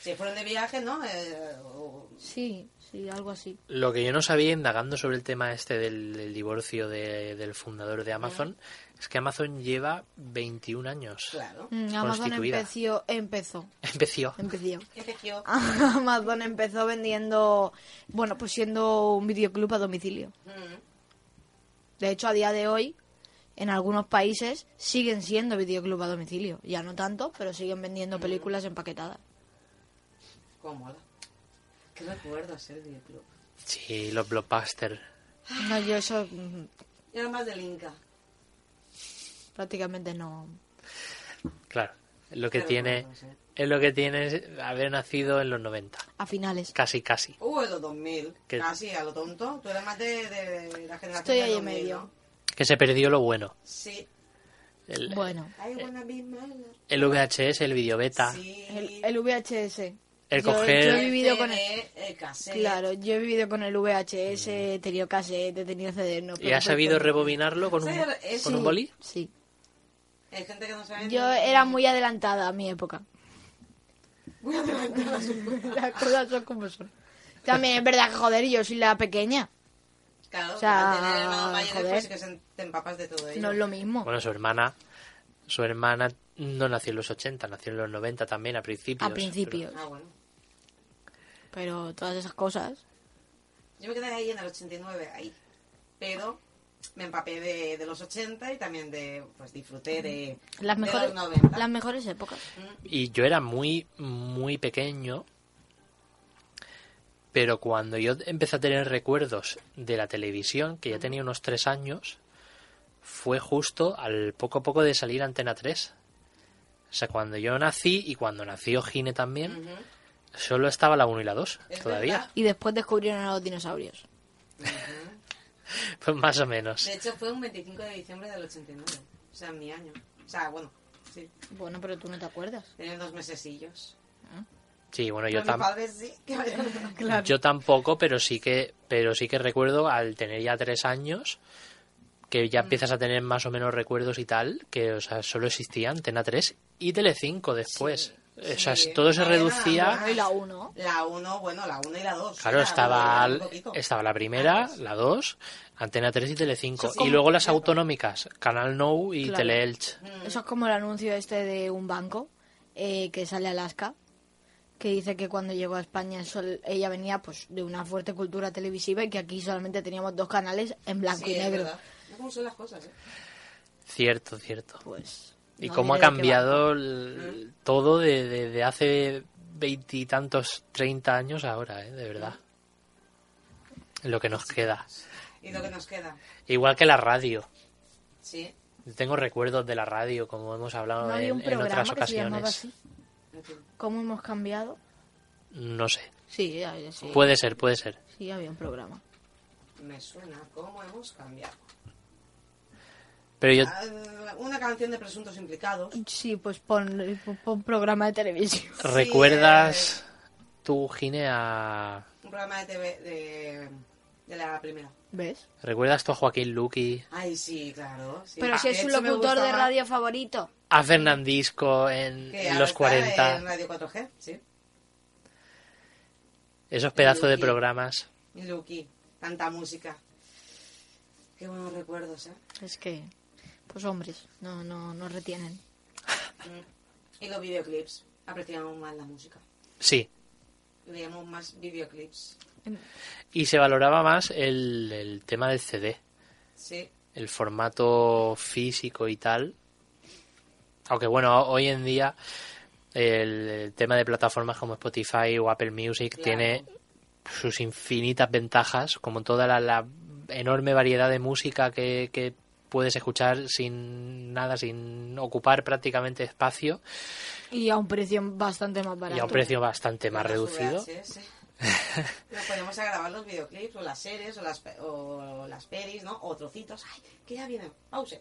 se fueron de viaje, ¿no? Eh, o- Sí, sí, algo así. Lo que yo no sabía indagando sobre el tema este del, del divorcio de- del fundador de Amazon es que Amazon lleva 21 años. claro. Mm, Amazon empezó, empezó, Empezó. empezó. Amazon empezó vendiendo, bueno, pues siendo un videoclub a domicilio. Mm. De hecho, a día de hoy, en algunos países siguen siendo videoclub a domicilio. Ya no tanto, pero siguen vendiendo películas empaquetadas. ¿Cómo mola? ¿Qué recuerdas el videoclub? Sí, los blockbusters. No, yo eso mm, Era más del Inca. prácticamente no. Claro. Es lo que Qué tiene, es lo que tiene es haber nacido en los 90. A finales. Casi, casi. Uh, en los 2000. Que- Casi, a lo tonto. Tú eres más de, de la generación Estoy ahí en 2000, medio. ¿no? Que se perdió lo bueno. Sí. El, Bueno, el VHS, el videobeta. Sí. el, el VHS. El Yo- coger- Yo he vivido con el... Cassette. Claro, yo he vivido con el VHS, he tenido cassette, he tenido CD. No, ¿Y pero has fue sabido con- rebobinarlo con un, Sí, es- con sí. un boli? Sí. Hay gente que no sabe. Yo era muy adelantada a mi época. Las cosas son como son. También es verdad que, joder, yo soy la pequeña. Claro, o sea, al tener hermanos mayores, joder. pues que se- te empapas de todo ello. No es lo mismo. Bueno, su hermana, su hermana no nació en los 80, nació en los 90 también, a principios. A principios. Ah, bueno. Pero todas esas cosas. Yo me quedé ahí en el 89, ahí. Pero me empapé de, de los 80 y también de, pues disfruté de, Las de mejores, los 90. las mejores épocas. Y yo era muy, muy pequeño. Pero cuando yo empecé a tener recuerdos de la televisión, que ya tenía unos tres años, fue justo al poco a poco de salir Antena 3. O sea, cuando yo nací y cuando nació Gine también, solo estaba la 1 y la 2 Es todavía. verdad. Y después descubrieron a los dinosaurios. Pues más o menos. De hecho, fue un 25 de diciembre del 89. O sea, en mi año. O sea, bueno, sí. Bueno, pero tú no te acuerdas. Tenía dos mesecillos. Sí, bueno, yo, tam- mis padres sí. que vayan- yo tampoco, pero sí que, pero sí que recuerdo al tener ya tres años que ya empiezas a tener más o menos recuerdos y tal, que o sea, solo existía Antena 3 y Telecinco después. o sea, sí. todo se reducía. nada más. Y la 1. La 1, bueno, la 1 y la 2. Claro, estaba, un poquito. estaba la primera, la 2, Antena 3 y Telecinco. Eso es Y luego las como- autonómicas, Canal Nou y Claro. Teleelch. Mm. Eso es como el anuncio este de un banco eh, que sale a Alaska, que dice que cuando llegó a España sol- ella venía pues de una fuerte cultura televisiva y que aquí solamente teníamos dos canales en blanco Sí, y es negro. verdad. No cómo son las cosas, ¿eh? Cierto, cierto. Pues. Y no cómo ha cambiado el- todo de, de- de hace veintitantos, treinta años ahora, ¿eh? de verdad. Lo que nos queda. Y lo que nos queda. Igual que la radio. Sí. Tengo recuerdos de la radio, como hemos hablado ¿No había en, un en otras que se llamaba ocasiones. ¿Cómo hemos cambiado? No sé. Sí, había- sí, Puede ser, puede ser. sí, había un programa. Me suena cómo hemos cambiado. Pero yo, Ah, una canción de presuntos implicados. Sí, pues pon, pon- programa de televisión. ¿recuerdas tú, Gine, a... Un programa de TV de, de la primera. ¿Ves? ¿Recuerdas tú a Joaquín Luqui, Ay, sí, claro. sí. Pero si es su locutor de radio favorito. a Fernandisco en, los está 40? En Radio 4G, sí. Esos pedazos de Luqui. programas. Y Lucky, tanta música. Qué buenos recuerdos, ¿eh? Es que, pues hombres, no, no, no retienen. Y los videoclips. Apreciamos más la música. Sí. Veíamos más videoclips. Y se valoraba más el, el tema del CD. Sí. el formato físico y tal. Aunque bueno, hoy en día el, el tema de plataformas como Spotify o Apple Music Claro. tiene sus infinitas ventajas, como toda la, la enorme variedad de música que, que puedes escuchar sin nada, sin ocupar prácticamente espacio Y a un precio bastante más barato. y a un precio bastante más reducido. VHS. Nos ponemos a grabar los videoclips o las series o las, o las pelis, ¿no? O trocitos. ¡Ay, que ya viene! ¡Pause!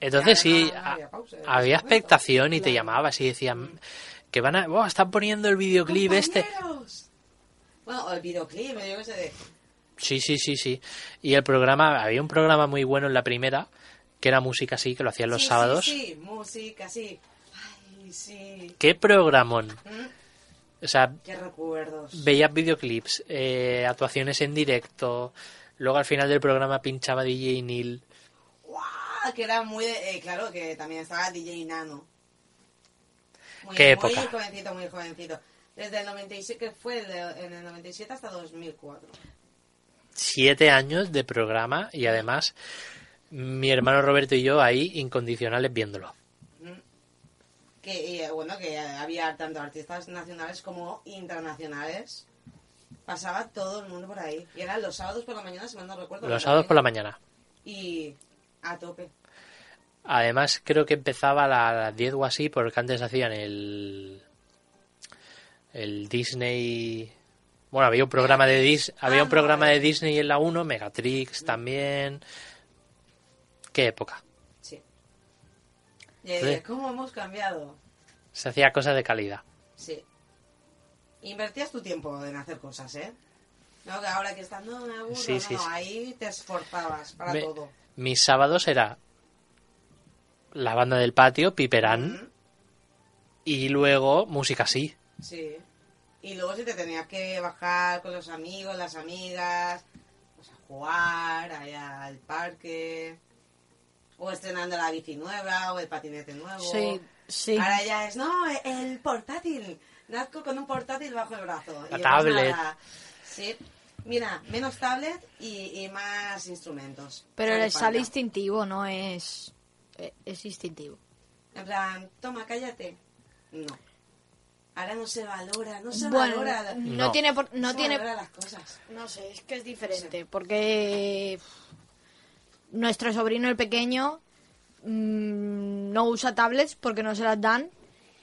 Entonces Ya, sí, no, no a- había expectación y te llamabas y decían que van a, "Buah, están poniendo el videoclip este. Bueno, o el videoclip, yo qué sé de... Sí, sí, sí, sí. Y el programa, había un programa muy bueno en la primera, que era música así, que lo hacían los Sí, sábados. Sí, sí, música, sí. Ay, sí. ¿Qué programón? Mm, O sea, Qué recuerdos. veías videoclips, eh, actuaciones en directo, luego al final del programa pinchaba DJ Neil. ¡Guau! Que era muy... de- eh, claro, que también estaba DJ Nano. Muy, ¿Qué Muy época? jovencito, muy jovencito. Desde el 97, que fue en el 97 hasta 2004. Siete años de programa y además mi hermano Roberto y yo ahí incondicionales viéndolo. Que eh, bueno que había tanto artistas nacionales como internacionales pasaba todo el mundo por ahí y eran los sábados por la mañana si mal no recuerdo Los sábados por la mañana. y a tope Además, creo que empezaba a la- a las 10 o así, porque antes hacían el. El Disney. Bueno, había un programa de Dis, había un Ah, programa no, de Disney en la 1, Megatrix también. ¿Qué época? Sí. Sí. ¿Cómo hemos cambiado? Se hacía cosas de calidad. Sí. Invertías tu tiempo en hacer cosas, ¿eh? No, que ahora que estás, no, me aburro, Sí, no, sí, no, sí. ahí te esforzabas para Me- todo. Mis sábados era la banda del patio, Piperán, y luego música así. Sí. Y luego si te tenías que bajar con los amigos, las amigas, pues a jugar, allá al parque, o estrenando la bici nueva, o el patinete nuevo. Sí, sí. Ahora ya es, no, el portátil. Nazco con un portátil bajo el brazo. La Y tablet. Sí. Mira, menos tablet y, y más instrumentos. Pero le sale instintivo, no es... eh, Es instintivo. En plan, toma, cállate. No. Ahora no se valora, no se Bueno, valora. no, No. tiene... por- no no se tiene valora las cosas. No sé, es que es diferente, porque nuestro sobrino el pequeño mm, no usa tablets porque no se las dan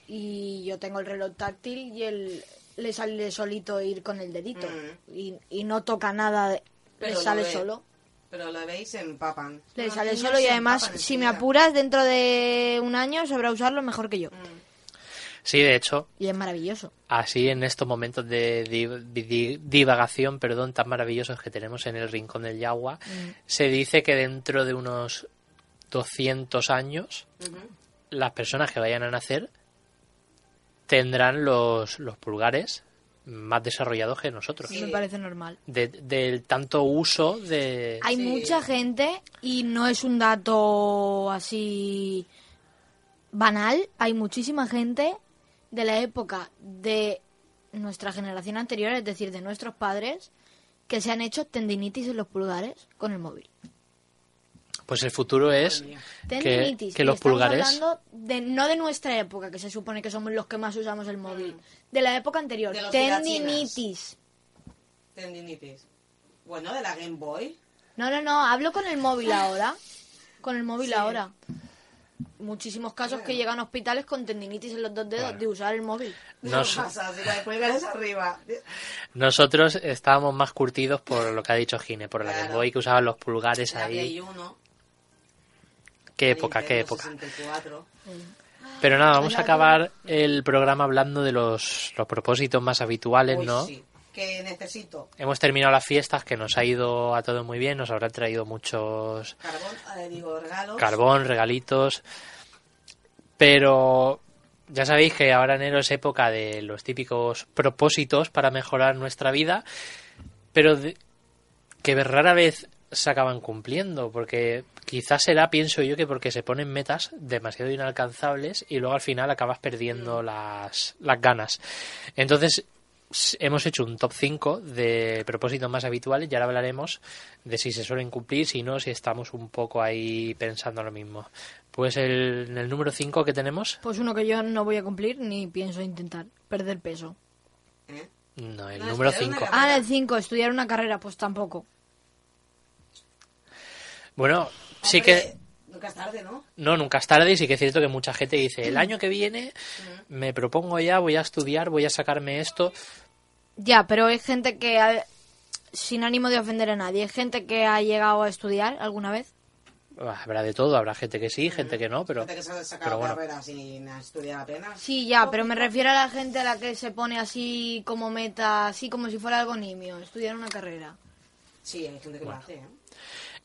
y yo tengo el reloj táctil y él le sale solito ir con el dedito Mm. y, y no toca nada, de- Pero le sale ve. solo. Pero lo veis, se empapan. Le sale solo y además, si me apuras, dentro de un año sabrá usarlo mejor que yo. Mm. Sí, de hecho, Y es maravilloso. así en estos momentos de di- di- divagación, perdón, tan maravillosos que tenemos en el rincón del Yagua, se dice que dentro de unos 200 años las personas que vayan a nacer tendrán los, los pulgares más desarrollados que nosotros. Sí. Me parece normal. De- del tanto uso de... Hay Sí. mucha gente, y no es un dato así banal, hay muchísima gente de la época de nuestra generación anterior, es decir, de nuestros padres, que se han hecho tendinitis en los pulgares con el móvil. Pues el futuro es que, Tendinitis. que los estamos pulgares... hablando de, no de nuestra época, que se supone que somos los que más usamos el móvil, de la época anterior. De Tendinitis. Tendinitis. Bueno, de la Game Boy. No, no, no, hablo con el móvil ahora. Con el móvil Sí. ahora. Muchísimos casos que llegan a hospitales con tendinitis en los dos dedos Claro. de usar el móvil. Nos- No pasa, si la de pulgares arriba. Nosotros estábamos más curtidos por lo que ha dicho Gine, por la Claro. Game Boy que usaban los pulgares La ahí. Play 1. Qué época, qué época. 64. Pero nada, vamos a acabar el programa hablando de los, los propósitos más habituales, Uy, ¿no? sí, que necesito Hemos terminado las fiestas, que nos ha ido a todo muy bien, nos habrán traído muchos carbón, eh, digo, regalos. carbón, regalitos, pero ya sabéis que ahora enero es época de los típicos propósitos para mejorar nuestra vida, pero de- que rara vez se acaban cumpliendo, porque quizás será, pienso yo, que porque se ponen metas demasiado inalcanzables y luego al final acabas perdiendo las, las ganas. Entonces, hemos hecho un top 5 de propósitos más habituales y ahora hablaremos de si se suelen cumplir, si no, si estamos un poco ahí pensando lo mismo. Pues el, número 5 que tenemos, Pues uno que yo no voy a cumplir ni pienso intentar, perder peso. ¿eh? no, el No, número espera, una 5. carrera. Ah, el 5, estudiar una carrera, pues tampoco. Bueno, sí Hombre, que Nunca es tarde, ¿no? No, nunca es tarde y sí que es cierto que mucha gente dice, el año que viene me propongo ya, voy a estudiar, voy a sacarme esto. Ya, pero hay gente que, ha- sin ánimo de ofender a nadie, hay gente que ha llegado a estudiar alguna vez. Habrá de todo, habrá gente que sí, gente que no, pero, Gente que se ha sacado pero bueno. carrera sin estudiar apenas. Sí, ya, pero me refiero a la gente a la que se pone así como meta, así como si fuera algo nimio, estudiar una carrera. Sí, hay gente que lo hace, ¿eh?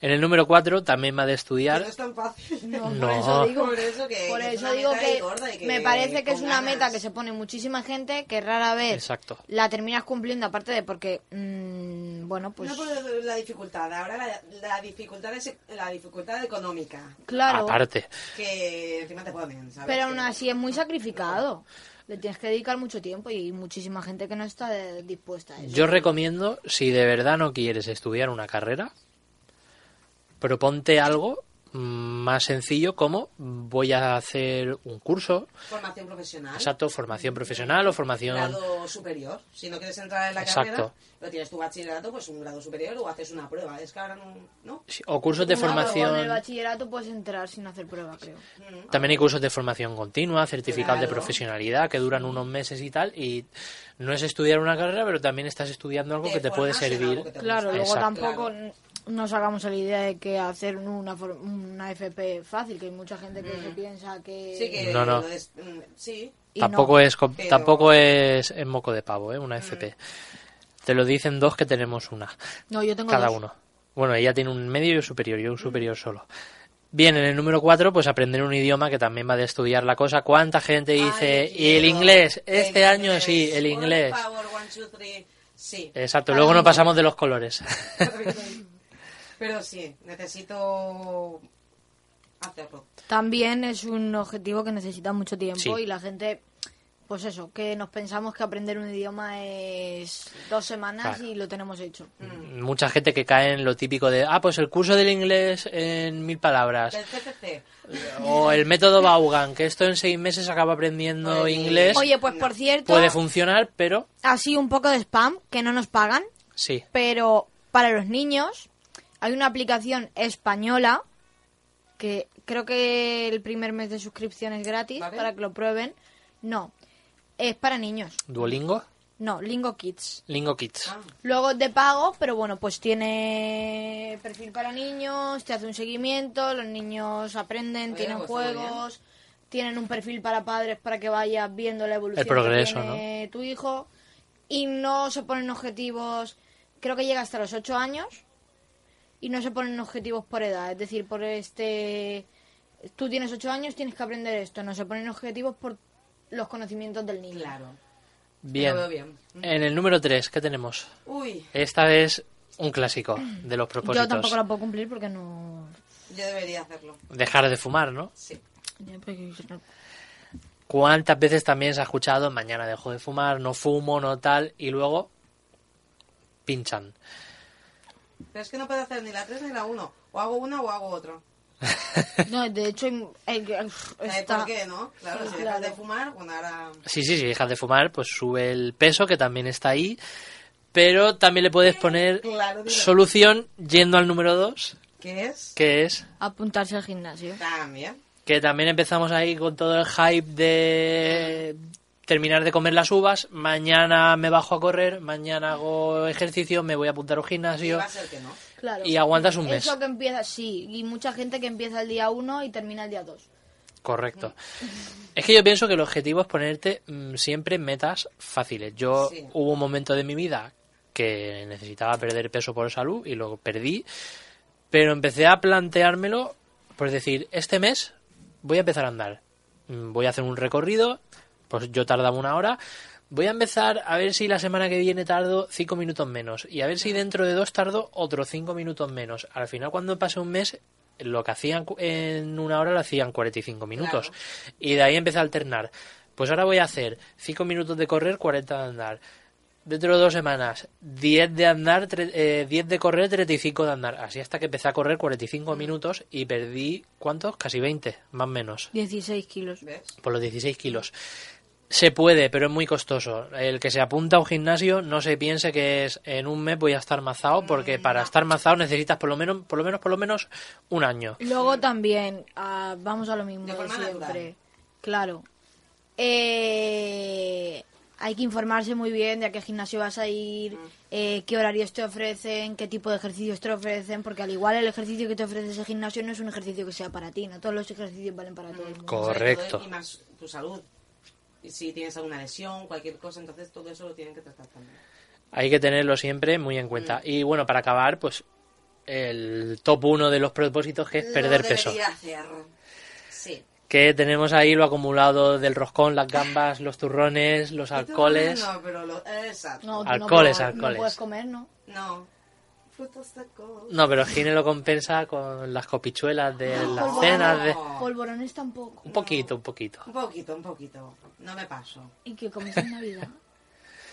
En el número 4 también va de Que estudiar. no es tan fácil. No, No. por eso digo, Por eso que- por eso digo que, me parece que es una ganas. meta que se pone muchísima gente que rara vez Exacto. la terminas cumpliendo, aparte de porque, mm, bueno, pues no por la dificultad, ahora la, la dificultad es la dificultad económica. claro, Aparte, Que encima te ponen, ¿sabes? pero aún así es muy sacrificado. Le tienes que dedicar mucho tiempo y muchísima gente que no está dispuesta a eso. yo recomiendo, si de verdad no quieres estudiar una carrera, proponte algo mm, más sencillo como voy a hacer un curso, Formación profesional. exacto, formación profesional o formación... Grado superior. Si no quieres entrar en la Exacto. carrera, pero tienes tu bachillerato, pues un grado superior o haces una prueba. Es que ahora no... ¿no? sí, O cursos de No, pero Con el formación... bachillerato puedes entrar sin hacer prueba, creo. También hay cursos de formación continua, certificados de Claro. profesionalidad que duran unos meses y tal. Y no es estudiar una carrera, pero también estás estudiando algo que te puede servir. te Claro, luego Exacto. tampoco n- nos hagamos a la idea de que hacer una, una FP fácil, que hay mucha gente que se piensa que... Sí, que No, no. es- mm, sí. Tampoco no. es Pero- tampoco es, es moco de pavo, ¿eh? Una FP. Te lo dicen dos que tenemos una, No, yo tengo cada dos. uno. Bueno, ella tiene un medio y un superior, yo un superior solo. Bien, en el número 4, pues aprender un idioma que también va de estudiar la cosa. ¿Cuánta gente dice, Ay, y el inglés? el Este año inglés. sí, el Por inglés. favor, one, two, three. Sí. Exacto, luego nos pasamos de los colores. Pero sí, necesito hacerlo. También es un objetivo que necesita mucho tiempo Sí. y la gente, pues eso, que nos pensamos que aprender un idioma es dos semanas Claro. y lo tenemos hecho. Mucha gente que cae en lo típico de, ah, pues el curso del inglés en mil palabras. O el método Vaughan, que esto en seis meses acaba aprendiendo Oye, inglés. Oye, pues por cierto, Puede funcionar, pero así un poco de spam, que no nos pagan, sí. pero para los niños hay una aplicación española que creo que el primer mes de suscripción es gratis ¿Vale? para que lo prueben. No, es para niños. Duolingo, No, Lingo Kids. Lingo Kids. Ah, Luego es de pago, pero bueno, pues tiene perfil para niños, te hace un seguimiento, los niños aprenden, Oye, tienen pues juegos, tienen un perfil para padres para que vayas viendo la evolución El progreso, que tiene tu hijo y no se ponen objetivos, creo que llega hasta los 8 años y no se ponen objetivos por edad, es decir, por este tú tienes 8 años, tienes que aprender esto, no se ponen objetivos por los conocimientos del niño. claro. Bien. Lo veo bien. En el número 3, ¿qué tenemos? Uy, Esta es un clásico de los propósitos. Yo tampoco la puedo cumplir porque no yo debería hacerlo. Dejar de fumar, ¿no? Sí. ¿Cuántas veces también se ha escuchado, mañana dejo de fumar, no fumo, no tal, y luego pinchan? Pero es que no puedo hacer ni la 3 ni la 1. O hago una o hago otra. No, de hecho, hay- hay- ¿Sabes está... por qué, no? Claro, Sí, si dejas claro. de fumar, bueno, ahora... Sí, sí, si dejas de fumar, pues sube el peso, que también está ahí. Pero también le puedes poner Claro, solución yendo al número 2, ¿Qué es? que es apuntarse al gimnasio. También. que también empezamos ahí con todo el hype de terminar de comer las uvas, mañana me bajo a correr, mañana hago ejercicio, me voy a apuntar a un Y gimnasio va a ser que no. Claro. y aguantas un mes. Eso que empieza, sí, y mucha gente que empieza el día 1 y termina el día 2. Correcto. Es que yo pienso que el objetivo es ponerte mm, siempre metas fáciles. Yo Sí. hubo un momento de mi vida que necesitaba perder peso por salud y lo perdí, pero empecé a planteármelo, pues decir, este mes voy a empezar a andar. Mm, Voy a hacer un recorrido, pues yo tardaba una hora. Voy a empezar a ver si la semana que viene tardo cinco minutos menos y a ver si dentro de dos tardo otros cinco minutos menos. Al final cuando pase un mes lo que hacían cu- en una hora lo hacían 45 minutos. Y de ahí empecé a alternar. Pues ahora voy a hacer 5 minutos de correr, 40 de andar. Dentro de dos semanas, 10 de andar, tre- eh, 10 de correr, 35 de andar. Así hasta que empecé a correr 45 minutos y perdí, ¿cuántos? Casi 20, más o menos, 16 kilos. ¿Ves? por los 16 kilos. Se puede, pero es muy costoso. El que se apunta a un gimnasio no se piense que es en un mes voy a estar mazado, porque para estar mazado necesitas por lo menos, por lo menos, por lo menos un año. Luego también, ah, vamos a lo mismo De siempre. natural. Claro. Eh, hay que informarse muy bien de a qué gimnasio vas a ir, eh, qué horarios te ofrecen, qué tipo de ejercicios te ofrecen, porque al igual el ejercicio que te ofrece ese gimnasio no es un ejercicio que sea para ti, no todos los ejercicios valen para todo el mundo. Correcto. y más tu salud. Si tienes alguna lesión, cualquier cosa, entonces todo eso lo tienen que tratar también. Hay que tenerlo siempre muy en cuenta. Y bueno, para acabar, pues el top uno de los propósitos que es perder Lo peso. debería hacer. Sí. Que tenemos ahí lo acumulado del roscón, las gambas, los turrones, los alcoholes. No, pero lo... Exacto. No, tú Alcoholes, no, alcoholes. No puedes comer, ¿no? No. Frutos secos. No, pero Gine lo compensa con las copichuelas de las polvorones. cenas. De... Polvorones tampoco. Un poquito, un poquito. Un poquito, un poquito. No me paso. ¿Y qué comes en Navidad?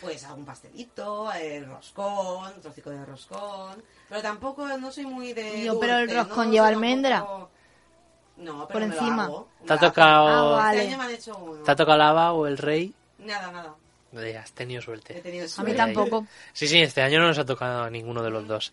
Pues algún pastelito, el roscón, un trocico de roscón. Pero tampoco, no soy muy de. Yo, pero el dulce, roscón ¿no? lleva almendra. tampoco- No, pero Por me lo encima. hago. ¿Te ha lo tocado, Ah, vale. Este año me han hecho uno. ¿te ha tocado la haba o el rey? Nada, nada. Eh, Has tenido He suerte. tenido A mí suerte. tampoco. Sí, sí, este año no nos ha tocado a ninguno de los dos.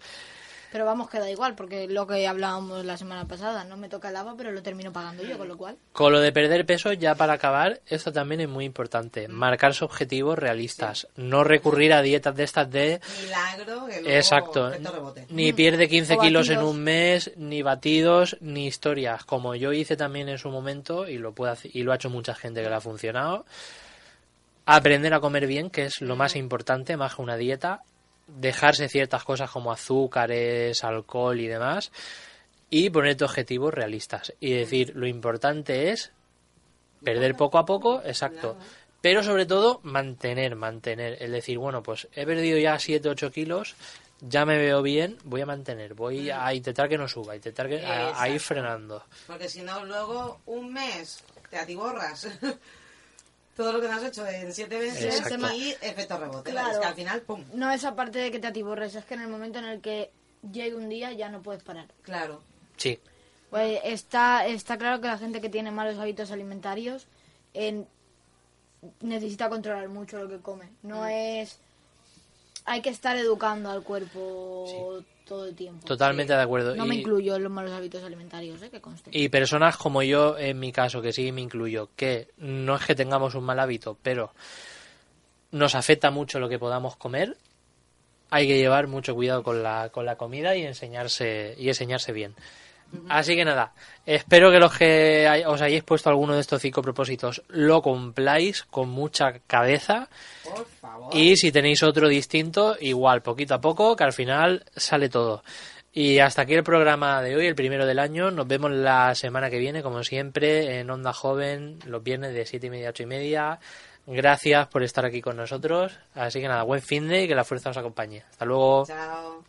Pero vamos, queda igual, porque lo que hablábamos la semana pasada, no me toca el lava, pero lo termino pagando yo, con lo cual. Con lo de perder peso, ya para acabar, esto también es muy importante. Marcarse objetivos realistas. No recurrir a dietas de estas de... Milagro que luego Exacto. rebote. Ni pierde 15 O kilos en un mes, ni batidos, ni historias. Como yo hice también en su momento, y lo, puede hacer- y lo ha hecho mucha gente que le ha funcionado. Aprender a comer bien, que es lo más importante, más que una dieta. Dejarse ciertas cosas como azúcares, alcohol y demás. Y ponerte objetivos realistas. Y decir, lo importante es perder poco a poco, exacto. Pero sobre todo, mantener, mantener. Es decir, bueno, pues he perdido ya 7, 8 kilos, ya me veo bien, voy a mantener, voy a intentar que no suba, intentar que, a, a ir frenando. Porque si no, luego un mes te atiborras todo lo que no has hecho en siete meses Exacto. y efecto rebote. Claro. Es que al final, pum, No es aparte de que te atiborres, es que en el momento en el que llegue un día ya no puedes parar. claro. Sí, Pues está, está claro que la gente que tiene malos hábitos alimentarios en- necesita controlar mucho lo que come. No es... Hay que estar educando al cuerpo todo el tiempo. totalmente de acuerdo. No me incluyo en los malos hábitos alimentarios, ¿eh? que conste. Y personas como yo, en mi caso, que sí me incluyo, que no es que tengamos un mal hábito, pero nos afecta mucho lo que podamos comer, hay que llevar mucho cuidado con la, con la comida y enseñarse, y enseñarse bien. Así que nada, espero que los que os hayáis puesto alguno de estos cinco propósitos lo cumpláis con mucha cabeza. Por favor. Y si tenéis otro distinto, igual, poquito a poco, que al final sale todo. Y hasta aquí el programa de hoy, el primero del año. Nos vemos la semana que viene, como siempre, en Onda Joven, los viernes de 7 y media a 8 y media. Gracias por estar aquí con nosotros. Así que nada, buen fin de y que la fuerza os acompañe. Hasta luego. Chao.